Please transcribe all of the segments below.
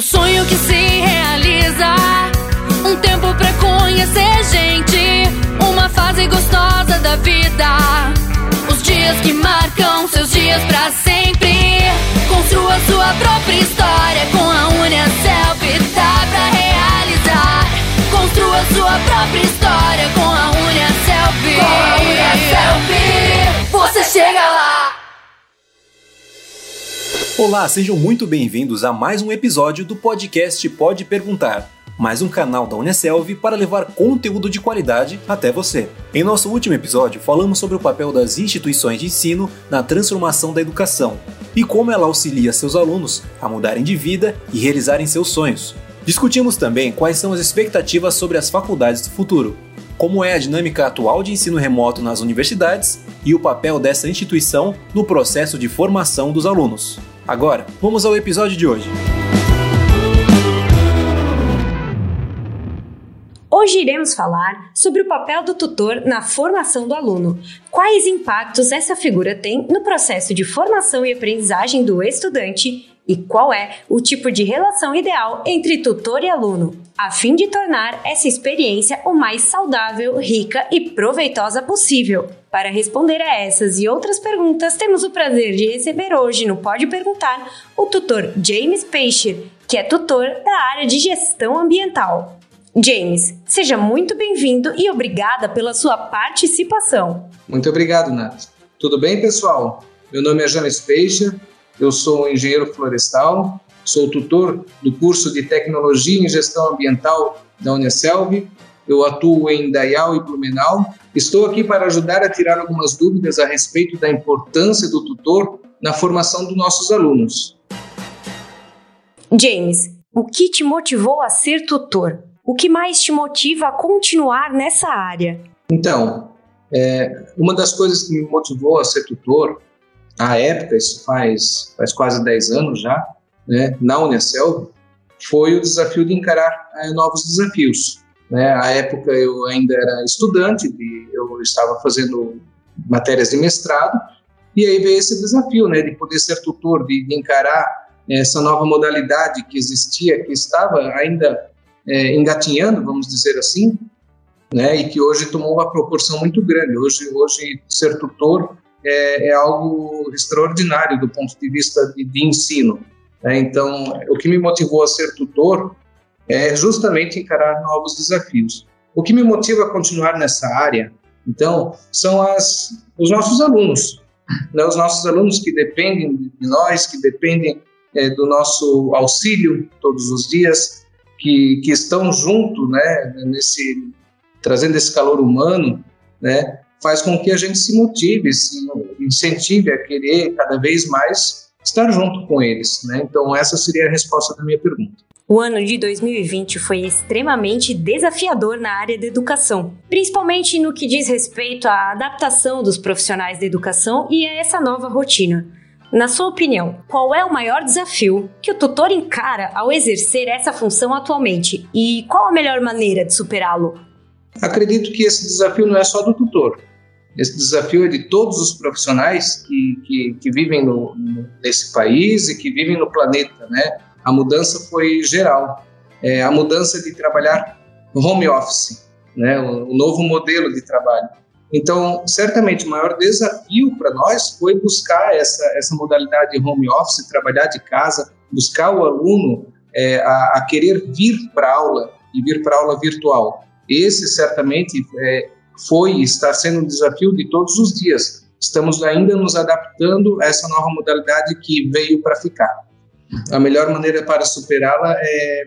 O sonho que se realiza. Um tempo pra conhecer gente. Uma fase gostosa da vida. Os dias que marcam seus dias pra sempre. Construa sua própria história com a Unicelp. Dá pra realizar. Construa sua própria história com a Unicelp. Com a Unicelp. Você chega. Olá, sejam muito bem-vindos a mais um episódio do podcast Pode Perguntar, mais um canal da Unicelv para levar conteúdo de qualidade até você. Em nosso último episódio, falamos sobre o papel das instituições de ensino na transformação da educação e como ela auxilia seus alunos a mudarem de vida e realizarem seus sonhos. Discutimos também quais são as expectativas sobre as faculdades do futuro, como é a dinâmica atual de ensino remoto nas universidades e o papel dessa instituição no processo de formação dos alunos. Agora, vamos ao episódio de hoje. Hoje iremos falar sobre o papel do tutor na formação do aluno. Quais impactos essa figura tem no processo de formação e aprendizagem do estudante e qual é o tipo de relação ideal entre tutor e aluno, a fim de tornar essa experiência o mais saudável, rica e proveitosa possível. Para responder a essas e outras perguntas, temos o prazer de receber hoje no Pode Perguntar o tutor James Peixe, que é tutor da área de gestão ambiental. James, seja muito bem-vindo e obrigada pela sua participação. Muito obrigado, Nath. Tudo bem, pessoal? Meu nome é James Peixe, eu sou engenheiro florestal, sou tutor do curso de Tecnologia em Gestão Ambiental da Unicelv. Eu atuo em Dayal e Blumenau. Estou aqui para ajudar a tirar algumas dúvidas a respeito da importância do tutor na formação dos nossos alunos. James, o que te motivou a ser tutor? O que mais te motiva a continuar nessa área? Então, é, uma das coisas que me motivou a ser tutor à época, isso faz, faz quase 10 anos já, né, na Unicelv, foi o desafio de encarar é, novos desafios. Né? À época eu ainda era estudante, eu estava fazendo matérias de mestrado, e aí veio esse desafio né, de poder ser tutor, de, de encarar essa nova modalidade que existia, que estava ainda é, engatinhando, vamos dizer assim, né, e que hoje tomou uma proporção muito grande. Hoje, hoje ser tutor é, é algo extraordinário do ponto de vista de, de ensino. Né? Então, o que me motivou a ser tutor é justamente encarar novos desafios. O que me motiva a continuar nessa área, então, são as, os nossos alunos, né? os nossos alunos que dependem de nós, que dependem é, do nosso auxílio todos os dias, que, que estão junto, né, nesse trazendo esse calor humano, né, faz com que a gente se motive, se incentive a querer cada vez mais estar junto com eles. Né? Então, essa seria a resposta da minha pergunta. O ano de 2020 foi extremamente desafiador na área da educação, principalmente no que diz respeito à adaptação dos profissionais da educação e a essa nova rotina. Na sua opinião, qual é o maior desafio que o tutor encara ao exercer essa função atualmente e qual a melhor maneira de superá-lo? Acredito que esse desafio não é só do tutor, esse desafio é de todos os profissionais que, que, que vivem no, nesse país e que vivem no planeta, né? A mudança foi geral. É, a mudança de trabalhar home office, né? O, o novo modelo de trabalho. Então, certamente, o maior desafio para nós foi buscar essa, essa modalidade de home office, trabalhar de casa, buscar o aluno é, a, a, querer vir para aula e vir para aula virtual. Esse, certamente, é, foi e está sendo um desafio de todos os dias. Estamos ainda nos adaptando a essa nova modalidade que veio para ficar. A melhor maneira para superá-la é,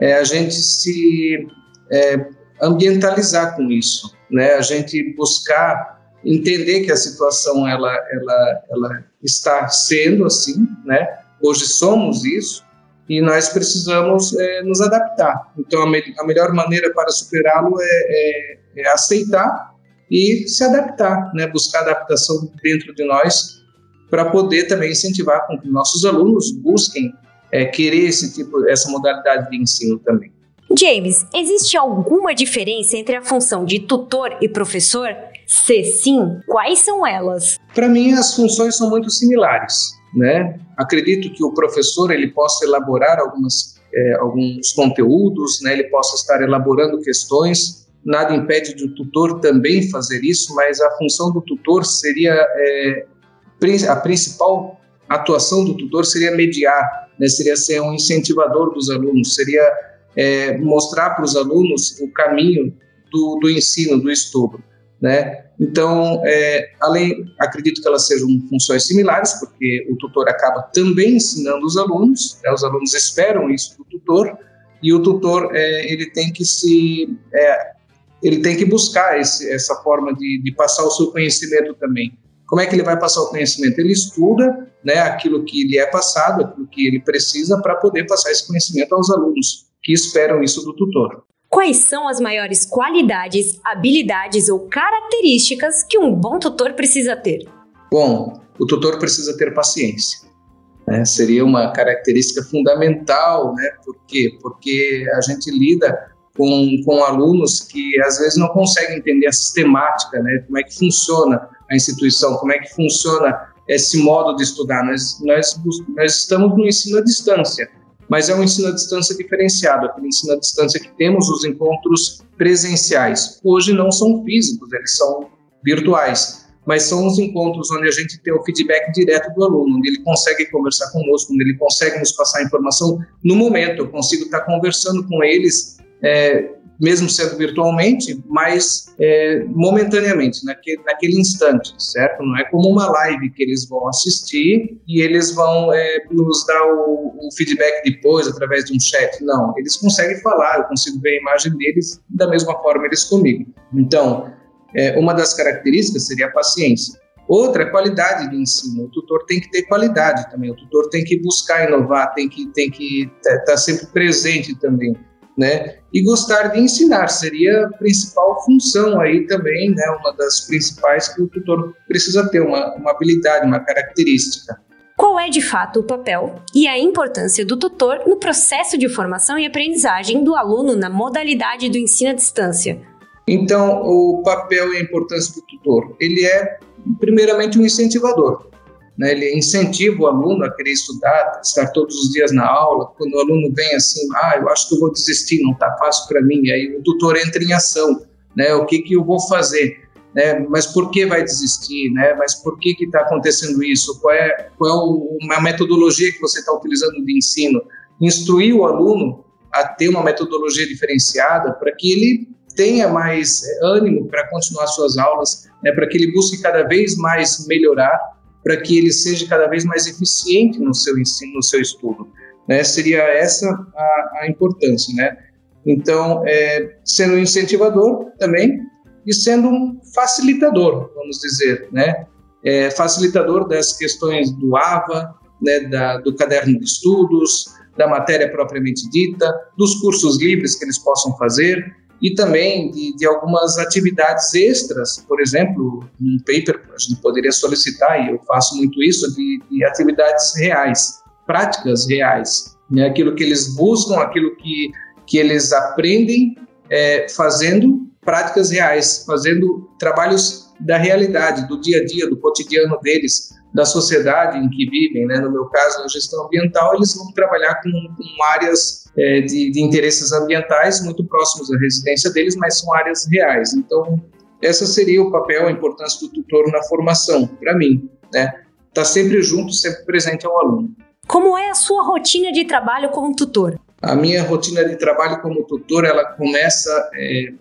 é, a gente se é, ambientalizar com isso, né? A gente buscar entender que a situação ela, ela, ela está sendo assim, né? Hoje somos isso e nós precisamos é, nos adaptar. Então, a, me a, melhor maneira para superá-lo é, é, é, aceitar e se adaptar, né? buscar adaptação dentro de nós para poder também incentivar com que nossos alunos busquem é, querer esse tipo, essa modalidade de ensino também. James, existe alguma diferença entre a função de tutor e professor? Se sim, quais são elas? Para mim, as funções são muito similares. né? Acredito que o professor ele possa elaborar algumas, é, alguns conteúdos, né? Ele possa estar elaborando questões. Nada impede do tutor também fazer isso, mas a função do tutor seria é, a principal atuação do tutor seria mediar, né? Seria ser um incentivador dos alunos, seria é, mostrar para os alunos o caminho do, do ensino, do estudo. Né? Então, é, além, acredito que elas sejam funções similares, porque o tutor acaba também ensinando os alunos, né? os alunos esperam isso do tutor, e o tutor é, ele tem que se é, ele tem que buscar esse, essa forma de, de, passar o seu conhecimento também. Como é que ele vai passar o conhecimento? Ele estuda né, aquilo que lhe é passado, aquilo que ele precisa para poder passar esse conhecimento aos alunos que esperam isso do tutor. Quais são as maiores qualidades, habilidades ou características que um bom tutor precisa ter? Bom, o tutor precisa ter paciência. Né? Seria uma característica fundamental, né? Por quê? Porque a gente lida com, com alunos que às vezes não conseguem entender a sistemática, né? Como é que funciona a instituição, como é que funciona esse modo de estudar. Nós, nós, nós estamos no ensino à distância mas é um ensino à distância diferenciado, aquele ensino à distância que temos os encontros presenciais. Hoje não são físicos, eles são virtuais, mas são os encontros onde a gente tem o feedback direto do aluno, onde ele consegue conversar conosco, onde ele consegue nos passar informação no momento. Eu consigo estar conversando com eles é, mesmo sendo virtualmente, mas é, momentaneamente, naquele, naquele instante, certo? Não é como uma live que eles vão assistir e eles vão é, nos dar o, o, feedback depois através de um chat. Não, eles conseguem falar, eu consigo ver a imagem deles da mesma forma eles comigo. Então, é, uma das características seria a paciência. Outra, a qualidade de ensino. O tutor tem que ter qualidade também. O tutor tem que buscar inovar, tem que tem que estar tá, tá sempre presente também né? E gostar de ensinar seria a principal função aí também, né? Uma das principais que o tutor precisa ter, uma, uma habilidade, uma característica. Qual é de fato o papel e a importância do tutor no processo de formação e aprendizagem do aluno na modalidade do ensino à distância? Então, o papel e a importância do tutor, ele é primeiramente um incentivador né, ele incentiva o aluno a querer estudar, estar todos os dias na aula. Quando o aluno vem assim, ah, eu acho que eu vou desistir, não está fácil para mim, aí o tutor entra em ação, né, o que, que eu vou fazer? Né, mas por que vai desistir? Né, mas por que está acontecendo isso? Qual é, qual é uma metodologia que você está utilizando de ensino? Instruir o aluno a ter uma metodologia diferenciada para que ele tenha mais eh, ânimo para continuar suas aulas, né, para que ele busque cada vez mais melhorar para que ele seja cada vez mais eficiente no seu ensino, no seu estudo. Né? Seria essa a, a importância, né? Então, é, sendo um incentivador também e sendo um facilitador, vamos dizer, né? É, facilitador das questões do AVA, né, da, do caderno de estudos, da matéria propriamente dita, dos cursos livres que eles possam fazer, e também de, de, algumas atividades extras, por exemplo, um paper a gente poderia solicitar, e eu faço muito isso, de, de atividades reais, práticas reais, né? aquilo que eles buscam, aquilo que, que eles aprendem é, fazendo práticas reais, fazendo trabalhos da realidade, do dia a dia, do cotidiano deles, da sociedade em que vivem, né? no meu caso, na gestão ambiental, eles vão trabalhar com, com áreas é, de, de, interesses ambientais muito próximos à residência deles, mas são áreas reais. Então, essa seria o papel, a importância do tutor na formação, para mim, né? Está sempre junto, sempre presente ao aluno. Como é a sua rotina de trabalho como tutor? A minha rotina de trabalho como tutor, ela começa é,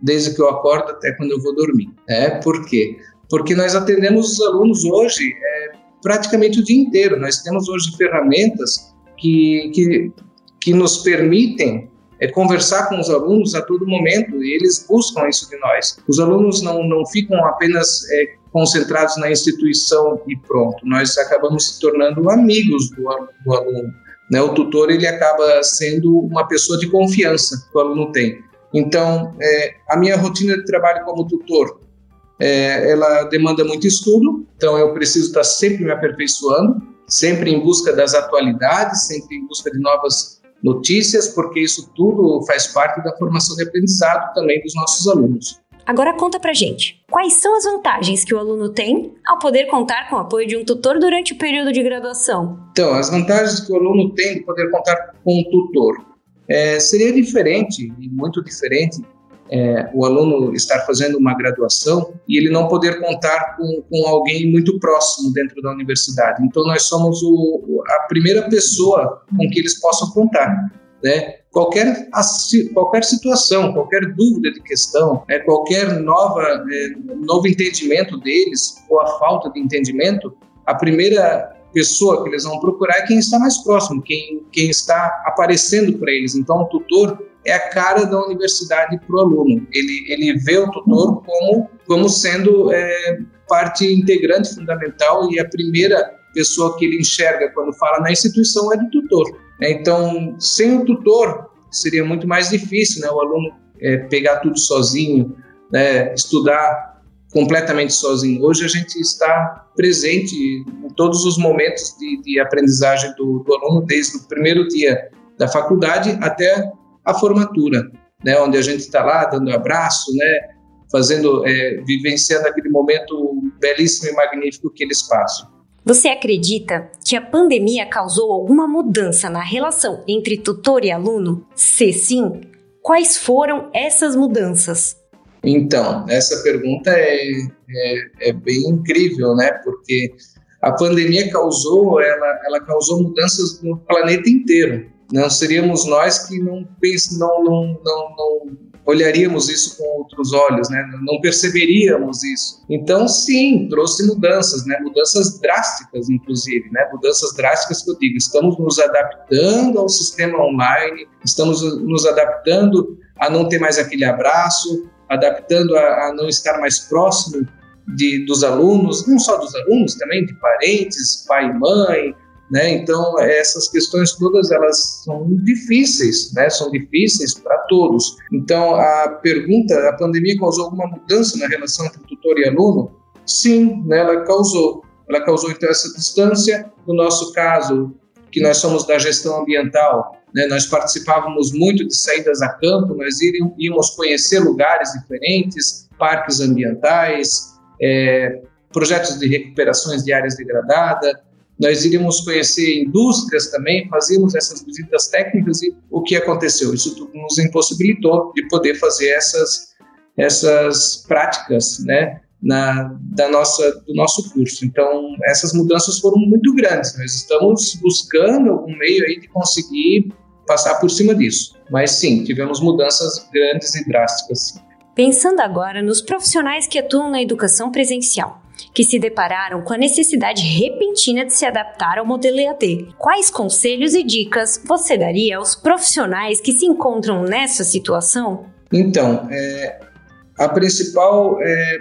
desde que eu acordo até quando eu vou dormir. É, por quê? Porque nós atendemos os alunos hoje é, praticamente o dia inteiro. Nós temos hoje ferramentas que, que, que nos permitem é, conversar com os alunos a todo momento e eles buscam isso de nós. Os alunos não, não ficam apenas é, concentrados na instituição e pronto. Nós acabamos se tornando amigos do, do aluno. Né? O tutor ele acaba sendo uma pessoa de confiança que o aluno tem. Então, é, a minha rotina de trabalho como tutor é, ela demanda muito estudo, então eu preciso estar sempre me aperfeiçoando, sempre em busca das atualidades, sempre em busca de novas notícias, porque isso tudo faz parte da formação de aprendizado também dos nossos alunos. Agora conta pra gente, quais são as vantagens que o aluno tem ao poder contar com o apoio de um tutor durante o período de graduação? Então, as vantagens que o aluno tem de poder contar com um tutor. É, seria diferente, e muito diferente, é, o aluno estar fazendo uma graduação e ele não poder contar com, com alguém muito próximo dentro da universidade. Então, nós somos o, a primeira pessoa com que eles possam contar. Né? Qualquer, qualquer situação, qualquer dúvida de questão, né? qualquer nova, é, novo entendimento deles ou a falta de entendimento, a primeira pessoa que eles vão procurar é quem está mais próximo, quem, quem está aparecendo para eles. Então, o tutor é a cara da universidade para o aluno. Ele, ele vê o tutor como, como sendo é, parte integrante fundamental e a primeira pessoa que ele enxerga quando fala na instituição é do tutor. Né? Então, sem o tutor, seria muito mais difícil né? o aluno é, pegar tudo sozinho, né? estudar completamente sozinho. Hoje a gente está presente em todos os momentos de, de aprendizagem do, do aluno, desde o primeiro dia da faculdade até a formatura, né, onde a gente está lá dando abraço, né, fazendo, é, vivenciando aquele momento belíssimo e magnífico que eles passam. Você acredita que a pandemia causou alguma mudança na relação entre tutor e aluno? Se sim, quais foram essas mudanças? Então, essa pergunta é, é, é, bem incrível, né? Porque a pandemia causou, ela, ela causou mudanças no planeta inteiro. Não seríamos nós que não, não, não, não, não olharíamos isso com outros olhos, né? não perceberíamos isso. Então, sim, trouxe mudanças, né? mudanças drásticas, inclusive, né? mudanças drásticas que eu digo. Estamos nos adaptando ao sistema online, estamos nos adaptando a não ter mais aquele abraço, adaptando a, a não estar mais próximo de, dos alunos, não só dos alunos, também de parentes, pai e mãe, né? Então, essas questões todas elas são difíceis, né? são difíceis para todos. Então, a pergunta, a pandemia causou alguma mudança na relação entre tutor e aluno? Sim, né? ela causou. Ela causou, então, essa distância. No nosso caso, que nós somos da gestão ambiental, né? nós participávamos muito de saídas a campo, nós íamos conhecer lugares diferentes, parques ambientais, é, projetos de recuperações de áreas degradadas, nós iríamos conhecer indústrias também, fazíamos essas visitas técnicas e o que aconteceu? Isso tudo nos impossibilitou de poder fazer essas, essas práticas, né? Na, da nossa, do nosso curso. Então, essas mudanças foram muito grandes. Nós estamos buscando algum meio aí de conseguir passar por cima disso. Mas sim, tivemos mudanças grandes e drásticas. Pensando agora nos profissionais que atuam na educação presencial, que se depararam com a necessidade repentina de se adaptar ao modelo EAD. Quais conselhos e dicas você daria aos profissionais que se encontram nessa situação? Então, é, a principal é,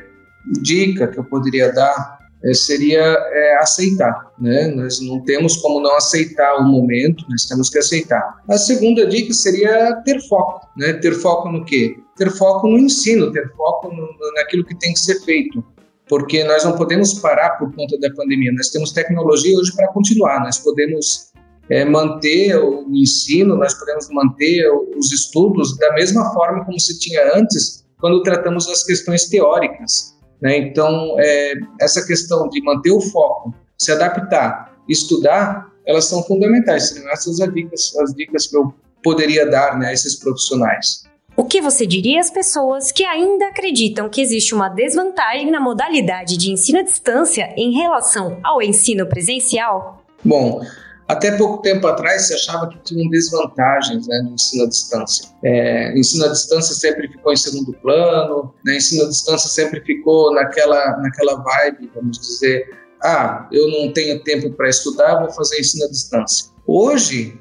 dica que eu poderia dar é, seria é, aceitar. Né? Nós não temos como não aceitar o momento, nós temos que aceitar. A segunda dica seria ter foco. Né? Ter foco no quê? Ter foco no ensino, ter foco no, naquilo que tem que ser feito porque nós não podemos parar por conta da pandemia. Nós temos tecnologia hoje para continuar, nós podemos é, manter o ensino, nós podemos manter os estudos da mesma forma como se tinha antes, quando tratamos as questões teóricas. Né? Então, é, essa questão de manter o foco, se adaptar, estudar, elas são fundamentais. Seriam essas as dicas, as dicas que eu poderia dar né, a esses profissionais. O que você diria às pessoas que ainda acreditam que existe uma desvantagem na modalidade de ensino à distância em relação ao ensino presencial? Bom, até pouco tempo atrás se achava que tinham desvantagens né, no ensino à distância. É, ensino à distância sempre ficou em segundo plano, né, ensino à distância sempre ficou naquela, naquela vibe, vamos dizer, ah, eu não tenho tempo para estudar, vou fazer ensino à distância. Hoje,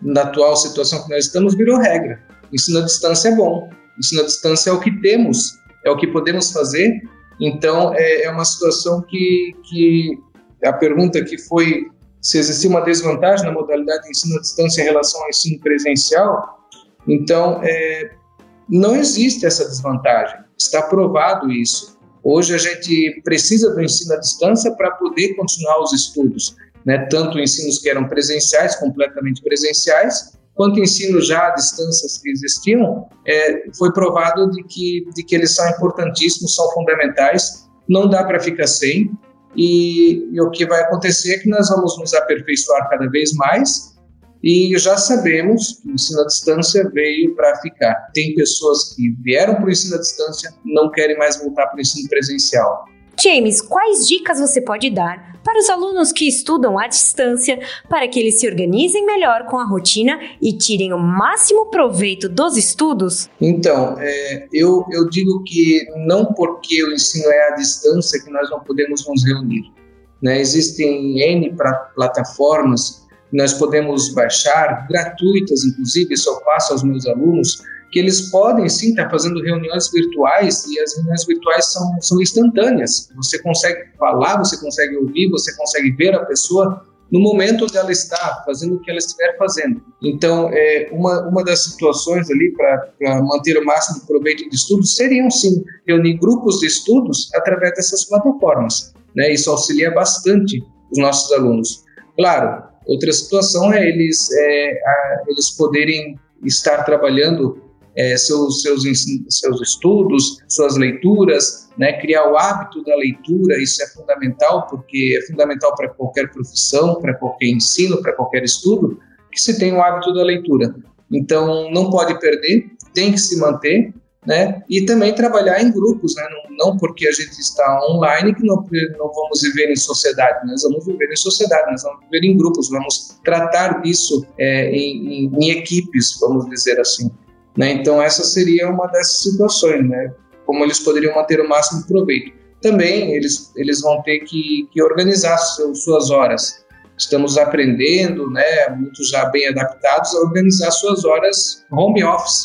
na atual situação que nós estamos, virou regra. Ensino à distância é bom. Ensino à distância é o que temos, é o que podemos fazer. Então, é, é uma situação que, que a pergunta que foi se existia uma desvantagem na modalidade de ensino à distância em relação ao ensino presencial, então, é, não existe essa desvantagem. Está provado isso. Hoje a gente precisa do ensino à distância para poder continuar os estudos, né? tanto ensinos que eram presenciais, completamente presenciais, quanto ensino já à distância existiam, é, foi provado de que, de que eles são importantíssimos, são fundamentais, não dá para ficar sem, e, e, o que vai acontecer é que nós vamos nos aperfeiçoar cada vez mais, e já sabemos que o ensino à distância veio para ficar. Tem pessoas que vieram para o ensino à distância, não querem mais voltar para o ensino presencial. James, quais dicas você pode dar para os alunos que estudam à distância para que eles se organizem melhor com a rotina e tirem o máximo proveito dos estudos? Então, é, eu, eu digo que não porque o ensino é à distância que nós não podemos nos reunir. Né? Existem N plataformas que nós podemos baixar, gratuitas inclusive, eu passo aos meus alunos, que eles podem sim estar fazendo reuniões virtuais e as reuniões virtuais são, são instantâneas. Você consegue falar, você consegue ouvir, você consegue ver a pessoa no momento onde ela está fazendo o que ela estiver fazendo. Então, é, uma, uma das situações ali para manter o máximo de proveito de estudos seriam sim reunir grupos de estudos através dessas plataformas. Né? Isso auxilia bastante os nossos alunos. Claro, outra situação é eles, é, a, eles poderem estar trabalhando é, seus, seus, seus estudos, suas leituras, né, criar o hábito da leitura, isso é fundamental, porque é fundamental para qualquer profissão, para qualquer ensino, para qualquer estudo, que se tenha o hábito da leitura. Então, não pode perder, tem que se manter, né? E também trabalhar em grupos, né? Não, não, porque a gente está online que não, não vamos viver em sociedade, nós vamos viver em sociedade, nós vamos viver em grupos, vamos tratar isso é, em, em, em, equipes, vamos dizer assim. Né? Então, essa seria uma dessas situações, né? como eles poderiam manter o máximo proveito. Também eles, eles vão ter que, que organizar seu, suas horas. Estamos aprendendo, né, muitos já bem adaptados, a organizar suas horas home office.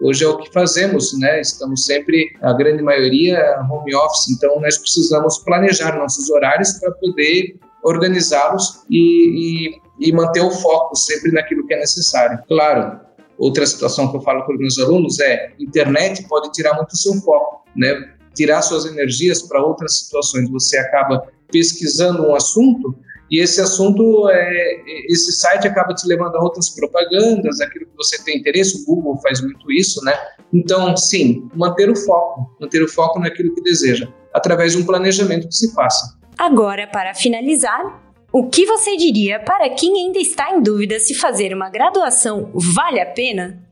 Hoje é o que fazemos, né? Estamos sempre, a grande maioria, home office, então nós precisamos planejar nossos horários para poder organizá-los e, e, e manter o foco sempre naquilo que é necessário. Claro, Outra situação que eu falo para os meus alunos é: internet pode tirar muito o seu foco, né? Tirar suas energias para outras situações. Você acaba pesquisando um assunto e esse assunto, é, esse site acaba te levando a outras propagandas, aquilo que você tem interesse. O Google faz muito isso, né? Então, sim, manter o foco, manter o foco naquilo que deseja, através de um planejamento que se faça. Agora, para finalizar, o que você diria para quem ainda está em dúvida se fazer uma graduação vale a pena?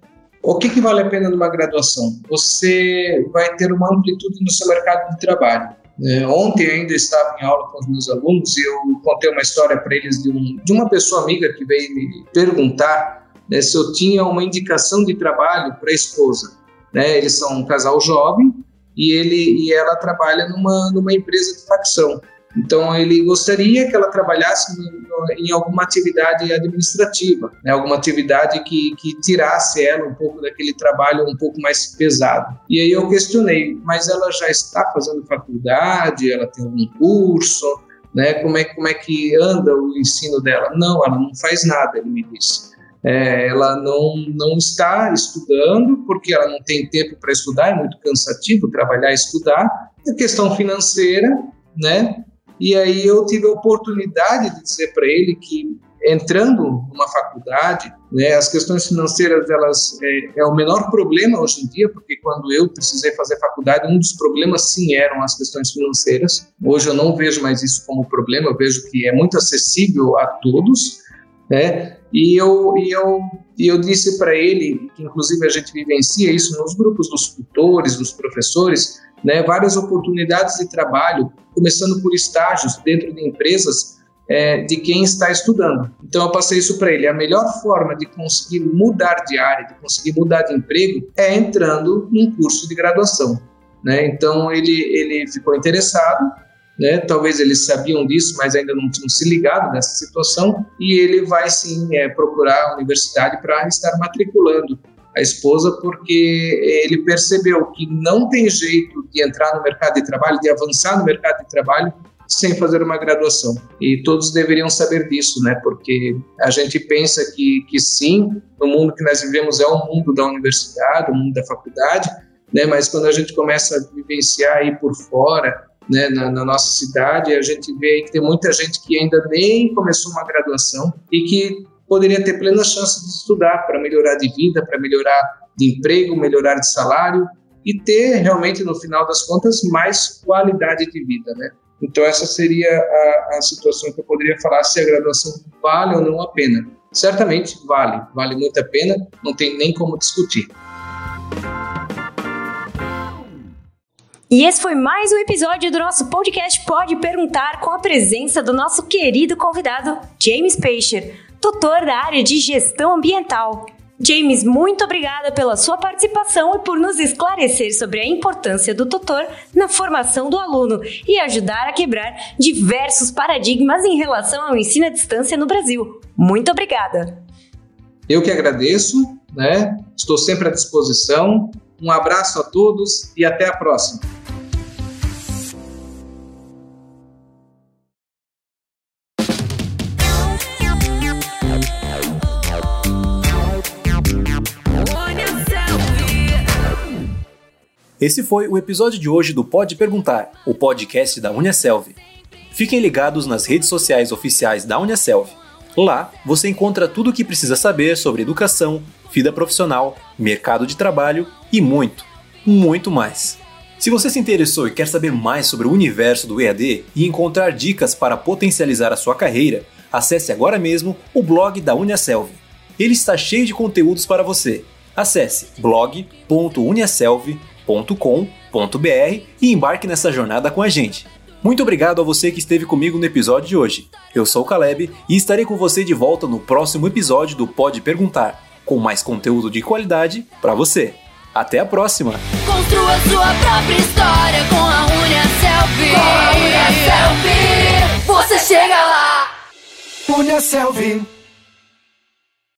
O que, que vale a pena numa graduação? Você vai ter uma amplitude no seu mercado de trabalho. É, ontem ainda estava em aula com os meus alunos e eu contei uma história para eles de, um, de, uma pessoa amiga que veio me perguntar né, se eu tinha uma indicação de trabalho para a esposa. Né, eles são um casal jovem e ele e ela trabalha numa, numa empresa de facção. Então, ele gostaria que ela trabalhasse em alguma atividade administrativa, né? alguma atividade que, que tirasse ela um pouco daquele trabalho um pouco mais pesado. E aí eu questionei, mas ela já está fazendo faculdade, ela tem algum curso, né? como, é, como é que anda o ensino dela? Não, ela não faz nada, ele me disse. É, ela não, não está estudando porque ela não tem tempo para estudar, é muito cansativo trabalhar e estudar. A questão financeira, né? E aí eu tive a oportunidade de dizer para ele que entrando numa faculdade, né, as questões financeiras elas é, é, o menor problema hoje em dia, porque quando eu precisei fazer faculdade, um dos problemas sim eram as questões financeiras. Hoje eu não vejo mais isso como problema, eu vejo que é muito acessível a todos, né? E eu e eu e eu disse para ele que inclusive a gente vivencia isso nos grupos dos tutores, dos professores, né, várias oportunidades de trabalho, começando por estágios dentro de empresas é, de quem está estudando. Então eu passei isso para ele. A melhor forma de conseguir mudar de área, de conseguir mudar de emprego, é entrando num curso de graduação. Né? Então ele ele ficou interessado. Né? Talvez eles sabiam disso, mas ainda não tinham se ligado nessa situação. E ele vai sim é, procurar a universidade para estar matriculando a esposa, porque ele percebeu que não tem jeito de entrar no mercado de trabalho, de avançar no mercado de trabalho sem fazer uma graduação. E todos deveriam saber disso, né? Porque a gente pensa que, que sim, no mundo que nós vivemos é o mundo da universidade, o mundo da faculdade, né? Mas quando a gente começa a vivenciar aí por fora, né, na, na, nossa cidade, a gente vê que tem muita gente que ainda nem começou uma graduação e que poderia ter plena chance de estudar para melhorar de vida, para melhorar de emprego, melhorar de salário e ter realmente, no final das contas, mais qualidade de vida, né? Então, essa seria a, a situação que eu poderia falar se a graduação vale ou não a pena. Certamente vale, vale muito a pena, não tem nem como discutir. E esse foi mais um episódio do nosso podcast Pode Perguntar com a presença do nosso querido convidado James Peixer, tutor da área de gestão ambiental. James, muito obrigada pela sua participação e por nos esclarecer sobre a importância do tutor na formação do aluno e ajudar a quebrar diversos paradigmas em relação ao ensino à distância no Brasil. Muito obrigada. Eu que agradeço, né? Estou sempre à disposição. Um abraço a todos e até a próxima. Esse foi o episódio de hoje do Pode Perguntar, o podcast da Uniaselv. Fiquem ligados nas redes sociais oficiais da Uniaselv. Lá você encontra tudo o que precisa saber sobre educação, vida profissional, mercado de trabalho e muito, muito mais. Se você se interessou e quer saber mais sobre o universo do EAD e encontrar dicas para potencializar a sua carreira, acesse agora mesmo o blog da Uniaselv. Ele está cheio de conteúdos para você. Acesse blog.uniaselv.com www.cultura.com.br e embarque nessa jornada com a gente. Muito obrigado a você que esteve comigo no episódio de hoje. Eu sou o Caleb e estarei com você de volta no próximo episódio do Pode Perguntar, com mais conteúdo de qualidade para você. Até a próxima! Construa sua própria história com a Unia Selfie. Com a Unia Selfie, você chega lá! Unia Selfie.